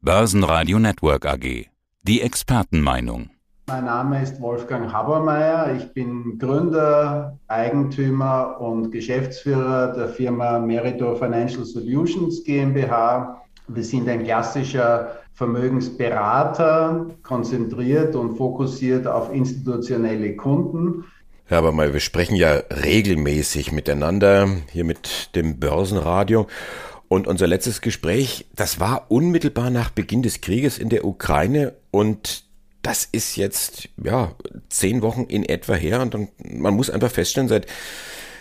Börsenradio Network AG. Die Expertenmeinung. Mein Name ist Wolfgang Habermeier. Ich bin Gründer, Eigentümer und Geschäftsführer der Firma Meritor Financial Solutions GmbH. Wir sind ein klassischer Vermögensberater, konzentriert und fokussiert auf institutionelle Kunden. Herr Habermeier, wir sprechen ja regelmäßig miteinander hier mit dem Börsenradio. Und unser letztes Gespräch, das war unmittelbar nach Beginn des Krieges in der Ukraine und das ist jetzt, ja, zehn Wochen in etwa her und dann, man muss einfach feststellen, seit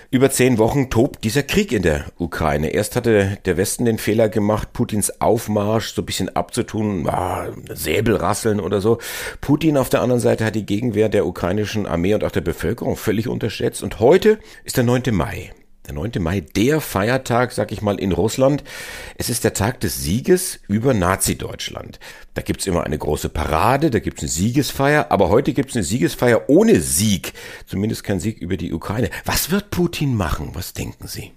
über zehn Wochen tobt dieser Krieg in der Ukraine. Erst hatte der Westen den Fehler gemacht, Putins Aufmarsch so ein bisschen abzutun, ah, Säbelrasseln oder so. Putin auf der anderen Seite hat die Gegenwehr der ukrainischen Armee und auch der Bevölkerung völlig unterschätzt. Und heute ist der 9. Mai. Der 9. Mai, der Feiertag, sag ich mal, in Russland. Es ist der Tag des Sieges über Nazi-Deutschland. Da gibt's immer eine große Parade, da gibt's eine Siegesfeier, aber heute gibt's eine Siegesfeier ohne Sieg. Zumindest kein Sieg über die Ukraine. Was wird Putin machen? Was denken Sie?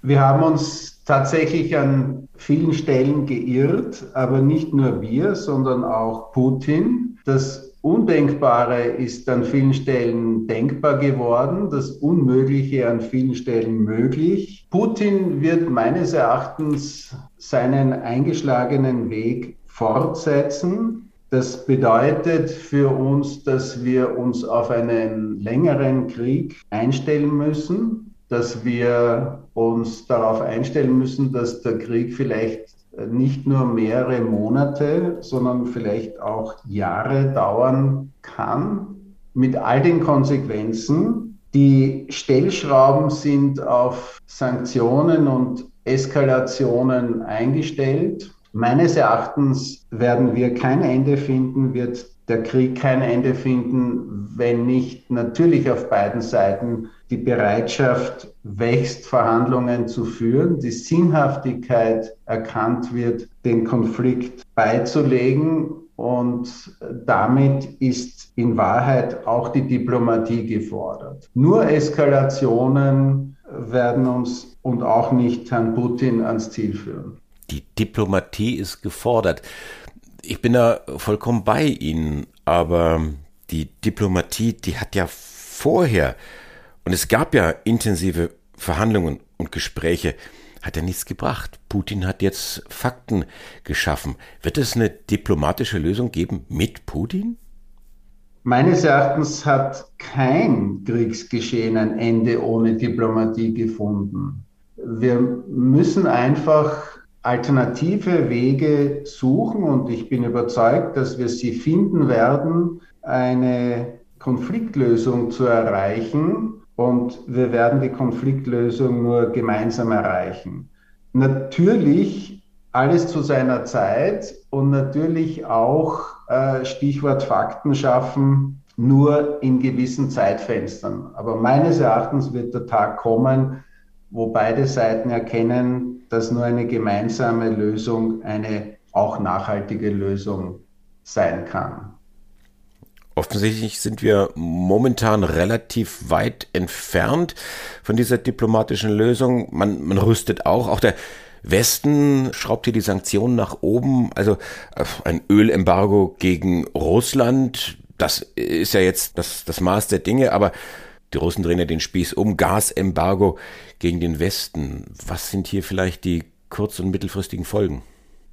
Wir haben uns tatsächlich an vielen Stellen geirrt, aber nicht nur wir, sondern auch Putin. Das Undenkbare ist an vielen Stellen denkbar geworden, das Unmögliche an vielen Stellen möglich. Putin wird meines Erachtens seinen eingeschlagenen Weg fortsetzen. Das bedeutet für uns, dass wir uns auf einen längeren Krieg einstellen müssen, dass wir uns darauf einstellen müssen, dass der Krieg vielleicht nicht nur mehrere Monate, sondern vielleicht auch Jahre dauern kann, mit all den Konsequenzen. Die Stellschrauben sind auf Sanktionen und Eskalationen eingestellt. Meines Erachtens werden wir kein Ende finden, wird der Krieg kein Ende finden, wenn nicht natürlich auf beiden Seiten die Bereitschaft wächst, Verhandlungen zu führen, die Sinnhaftigkeit erkannt wird, den Konflikt beizulegen. Und damit ist in Wahrheit auch die Diplomatie gefordert. Nur Eskalationen werden uns und auch nicht Herrn Putin ans Ziel führen. Die Diplomatie ist gefordert. Ich bin da vollkommen bei Ihnen, aber die Diplomatie, die hat ja vorher und es gab ja intensive Verhandlungen und Gespräche, hat ja nichts gebracht. Putin hat jetzt Fakten geschaffen. Wird es eine diplomatische Lösung geben mit Putin? Meines Erachtens hat kein Kriegsgeschehen ein Ende ohne Diplomatie gefunden. Wir müssen einfach alternative Wege suchen und ich bin überzeugt, dass wir sie finden werden, eine Konfliktlösung zu erreichen, und wir werden die Konfliktlösung nur gemeinsam erreichen. Natürlich alles zu seiner Zeit und natürlich auch äh, Stichwort Fakten schaffen, nur in gewissen Zeitfenstern. Aber meines Erachtens wird der Tag kommen, wo beide Seiten erkennen, dass nur eine gemeinsame Lösung eine auch nachhaltige Lösung sein kann. Offensichtlich sind wir momentan relativ weit entfernt von dieser diplomatischen Lösung. Man, man rüstet auch. Auch der Westen schraubt hier die Sanktionen nach oben. Also äh, ein Ölembargo gegen Russland, das ist ja jetzt das, das Maß der Dinge, aber die Russen drehen ja den Spieß um. Gasembargo gegen den Westen. Was sind hier vielleicht die kurz- und mittelfristigen Folgen?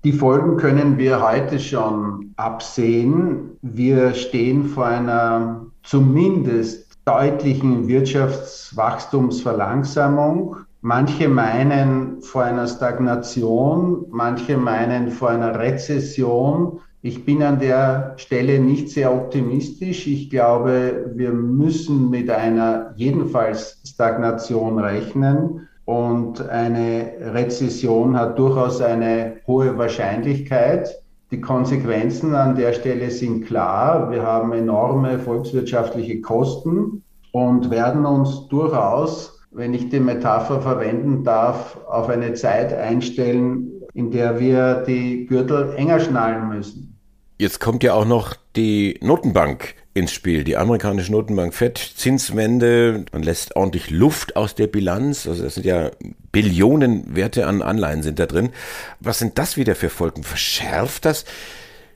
Die Folgen können wir heute schon absehen. Wir stehen vor einer zumindest deutlichen Wirtschaftswachstumsverlangsamung. Manche meinen vor einer Stagnation, manche meinen vor einer Rezession. Ich bin an der Stelle nicht sehr optimistisch. Ich glaube, wir müssen mit einer jedenfalls Stagnation rechnen. Und eine Rezession hat durchaus eine hohe Wahrscheinlichkeit. Die Konsequenzen an der Stelle sind klar. Wir haben enorme volkswirtschaftliche Kosten und werden uns durchaus, wenn ich die Metapher verwenden darf, auf eine Zeit einstellen, in der wir die Gürtel enger schnallen müssen. Jetzt kommt ja auch noch die Notenbank ins Spiel. Die amerikanische Notenbank FED, Zinswende, man lässt ordentlich Luft aus der Bilanz. Also das sind ja Billionen Werte an Anleihen sind da drin. Was sind das wieder für Folgen? Verschärft das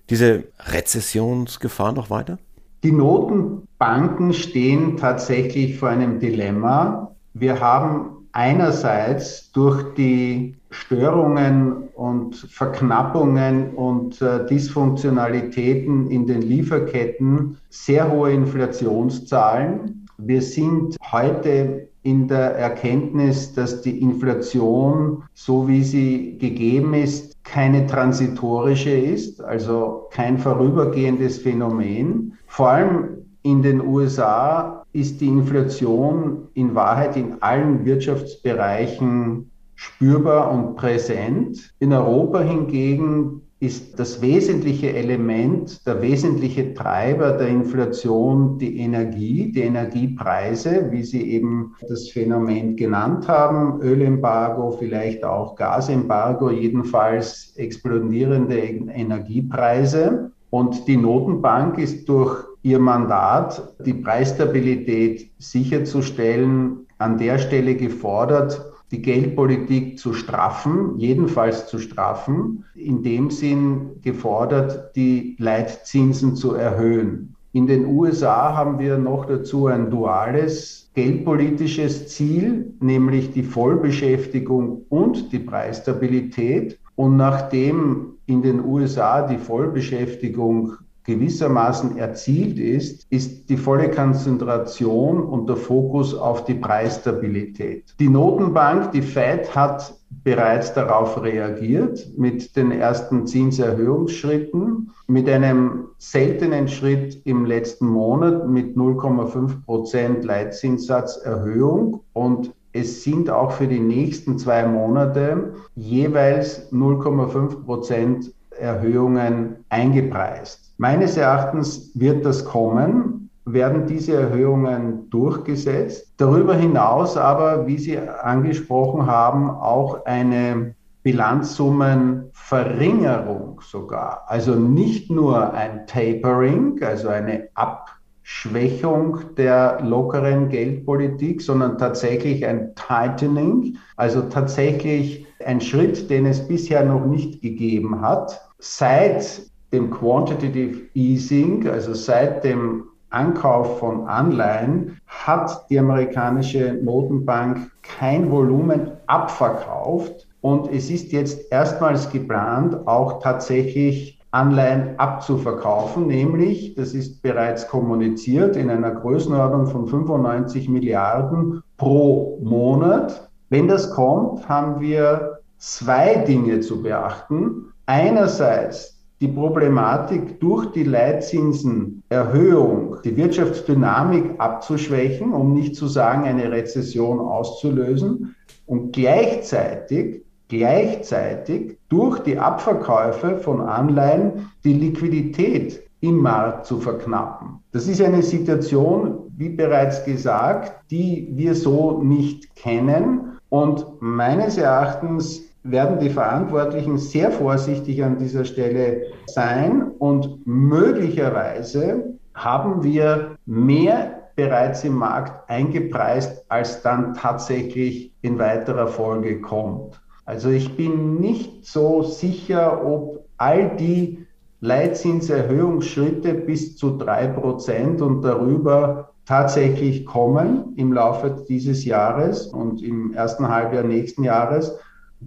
diese Rezessionsgefahr noch weiter? Die Notenbanken stehen tatsächlich vor einem Dilemma. Wir haben einerseits durch die Störungen und Verknappungen und äh, Dysfunktionalitäten in den Lieferketten sehr hohe Inflationszahlen. Wir sind heute in der Erkenntnis, dass die Inflation, so wie sie gegeben ist, keine transitorische ist, also kein vorübergehendes Phänomen. Vor allem in den USA ist die Inflation in Wahrheit in allen Wirtschaftsbereichen spürbar und präsent. In Europa hingegen ist das wesentliche Element, der wesentliche Treiber der Inflation die Energie, die Energiepreise, wie Sie eben das Phänomen genannt haben, Ölembargo, vielleicht auch Gasembargo, jedenfalls explodierende Energiepreise. Und die Notenbank ist durch ihr Mandat, die Preisstabilität sicherzustellen, an der Stelle gefordert, die Geldpolitik zu straffen, jedenfalls zu straffen, in dem Sinn gefordert, die Leitzinsen zu erhöhen. In den USA haben wir noch dazu ein duales geldpolitisches Ziel, nämlich die Vollbeschäftigung und die Preisstabilität. Und nachdem in den USA die Vollbeschäftigung gewissermaßen erzielt ist, ist die volle Konzentration und der Fokus auf die Preisstabilität. Die Notenbank, die Fed, hat bereits darauf reagiert mit den ersten Zinserhöhungsschritten, mit einem seltenen Schritt im letzten Monat mit 0,5 Prozent Leitzinssatzerhöhung und es sind auch für die nächsten zwei Monate jeweils 0,5 Prozent Erhöhungen eingepreist. Meines Erachtens wird das kommen, werden diese Erhöhungen durchgesetzt. Darüber hinaus aber, wie Sie angesprochen haben, auch eine Bilanzsummenverringerung sogar. Also nicht nur ein Tapering, also eine Abschwächung der lockeren Geldpolitik, sondern tatsächlich ein Tightening, also tatsächlich ein Schritt, den es bisher noch nicht gegeben hat. Seit dem Quantitative Easing, also seit dem Ankauf von Anleihen, hat die amerikanische Notenbank kein Volumen abverkauft. Und es ist jetzt erstmals geplant, auch tatsächlich Anleihen abzuverkaufen, nämlich, das ist bereits kommuniziert, in einer Größenordnung von 95 Milliarden pro Monat. Wenn das kommt, haben wir zwei Dinge zu beachten. Einerseits die Problematik durch die Leitzinsenerhöhung, die Wirtschaftsdynamik abzuschwächen, um nicht zu sagen, eine Rezession auszulösen und gleichzeitig gleichzeitig durch die Abverkäufe von Anleihen die Liquidität im Markt zu verknappen. Das ist eine Situation, wie bereits gesagt, die wir so nicht kennen und meines Erachtens werden die Verantwortlichen sehr vorsichtig an dieser Stelle sein und möglicherweise haben wir mehr bereits im Markt eingepreist, als dann tatsächlich in weiterer Folge kommt. Also ich bin nicht so sicher, ob all die Leitzinserhöhungsschritte bis zu drei Prozent und darüber tatsächlich kommen im Laufe dieses Jahres und im ersten Halbjahr nächsten Jahres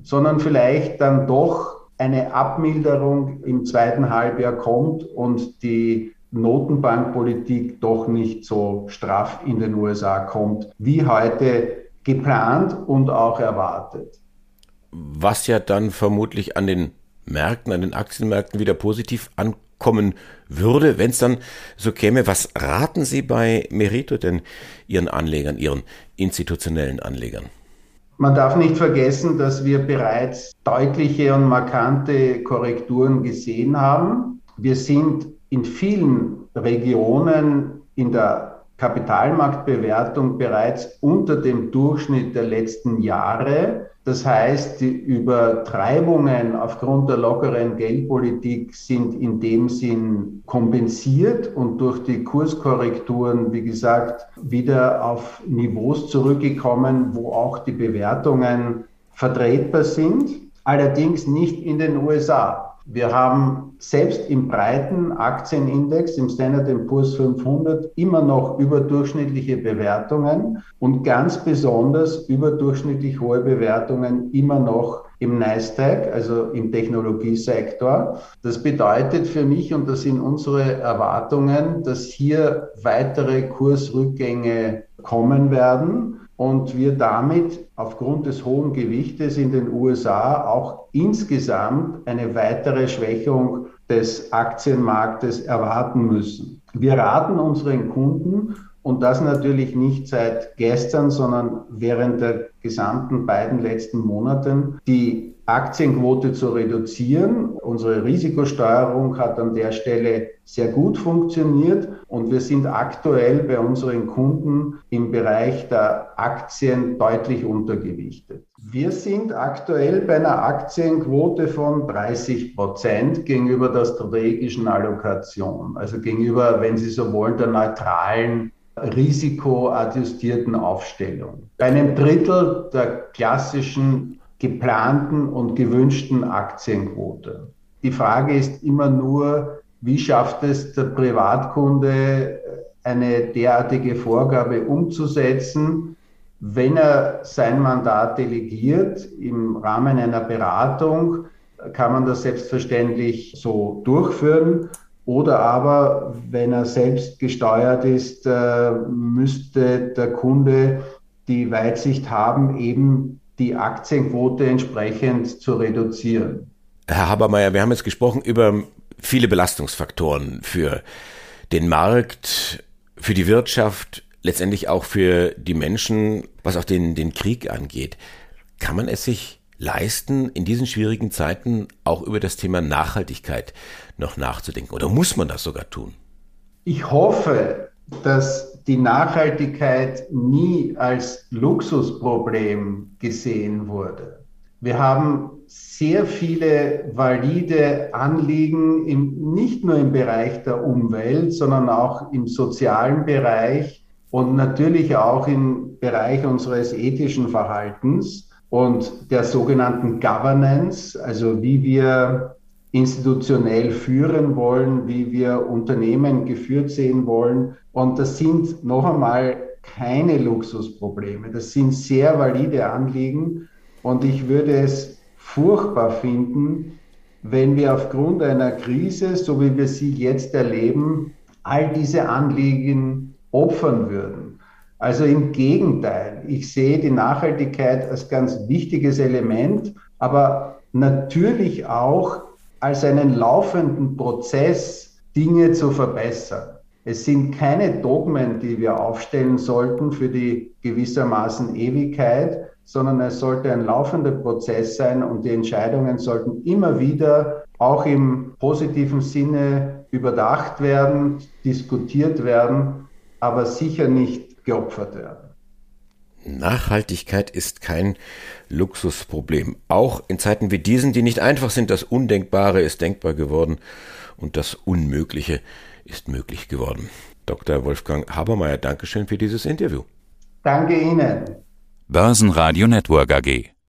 sondern vielleicht dann doch eine Abmilderung im zweiten Halbjahr kommt und die Notenbankpolitik doch nicht so straff in den USA kommt, wie heute geplant und auch erwartet. Was ja dann vermutlich an den Märkten, an den Aktienmärkten wieder positiv ankommen würde, wenn es dann so käme. Was raten Sie bei Merito denn Ihren Anlegern, Ihren institutionellen Anlegern? Man darf nicht vergessen, dass wir bereits deutliche und markante Korrekturen gesehen haben. Wir sind in vielen Regionen in der Kapitalmarktbewertung bereits unter dem Durchschnitt der letzten Jahre. Das heißt, die Übertreibungen aufgrund der lockeren Geldpolitik sind in dem Sinn kompensiert und durch die Kurskorrekturen, wie gesagt, wieder auf Niveaus zurückgekommen, wo auch die Bewertungen vertretbar sind. Allerdings nicht in den USA. Wir haben selbst im breiten Aktienindex, im Standard Poor's 500, immer noch überdurchschnittliche Bewertungen und ganz besonders überdurchschnittlich hohe Bewertungen immer noch im NASDAQ, also im Technologiesektor. Das bedeutet für mich, und das sind unsere Erwartungen, dass hier weitere Kursrückgänge kommen werden und wir damit aufgrund des hohen Gewichtes in den USA auch insgesamt eine weitere Schwächung des Aktienmarktes erwarten müssen. Wir raten unseren Kunden, und das natürlich nicht seit gestern, sondern während der gesamten beiden letzten Monaten, die Aktienquote zu reduzieren. Unsere Risikosteuerung hat an der Stelle sehr gut funktioniert und wir sind aktuell bei unseren Kunden im Bereich der Aktien deutlich untergewichtet. Wir sind aktuell bei einer Aktienquote von 30 Prozent gegenüber der strategischen Allokation, also gegenüber, wenn Sie so wollen, der neutralen risikoadjustierten Aufstellung. Bei einem Drittel der klassischen geplanten und gewünschten Aktienquote. Die Frage ist immer nur, wie schafft es der Privatkunde, eine derartige Vorgabe umzusetzen, wenn er sein Mandat delegiert im Rahmen einer Beratung, kann man das selbstverständlich so durchführen. Oder aber, wenn er selbst gesteuert ist, äh, müsste der Kunde die Weitsicht haben, eben die Aktienquote entsprechend zu reduzieren. Herr Habermeier, wir haben jetzt gesprochen über viele Belastungsfaktoren für den Markt, für die Wirtschaft, letztendlich auch für die Menschen, was auch den, den Krieg angeht. Kann man es sich leisten, in diesen schwierigen Zeiten auch über das Thema Nachhaltigkeit noch nachzudenken? Oder muss man das sogar tun? Ich hoffe, dass die Nachhaltigkeit nie als Luxusproblem gesehen wurde. Wir haben sehr viele valide Anliegen, im, nicht nur im Bereich der Umwelt, sondern auch im sozialen Bereich und natürlich auch im Bereich unseres ethischen Verhaltens und der sogenannten Governance, also wie wir institutionell führen wollen, wie wir Unternehmen geführt sehen wollen. Und das sind noch einmal keine Luxusprobleme. Das sind sehr valide Anliegen. Und ich würde es furchtbar finden, wenn wir aufgrund einer Krise, so wie wir sie jetzt erleben, all diese Anliegen opfern würden. Also im Gegenteil, ich sehe die Nachhaltigkeit als ganz wichtiges Element, aber natürlich auch als einen laufenden Prozess, Dinge zu verbessern. Es sind keine Dogmen, die wir aufstellen sollten für die gewissermaßen Ewigkeit, sondern es sollte ein laufender Prozess sein und die Entscheidungen sollten immer wieder auch im positiven Sinne überdacht werden, diskutiert werden, aber sicher nicht geopfert werden. Nachhaltigkeit ist kein Luxusproblem. Auch in Zeiten wie diesen, die nicht einfach sind, das Undenkbare ist denkbar geworden und das Unmögliche ist möglich geworden. Dr. Wolfgang Habermeier, Dankeschön für dieses Interview. Danke Ihnen. Börsenradio Network AG.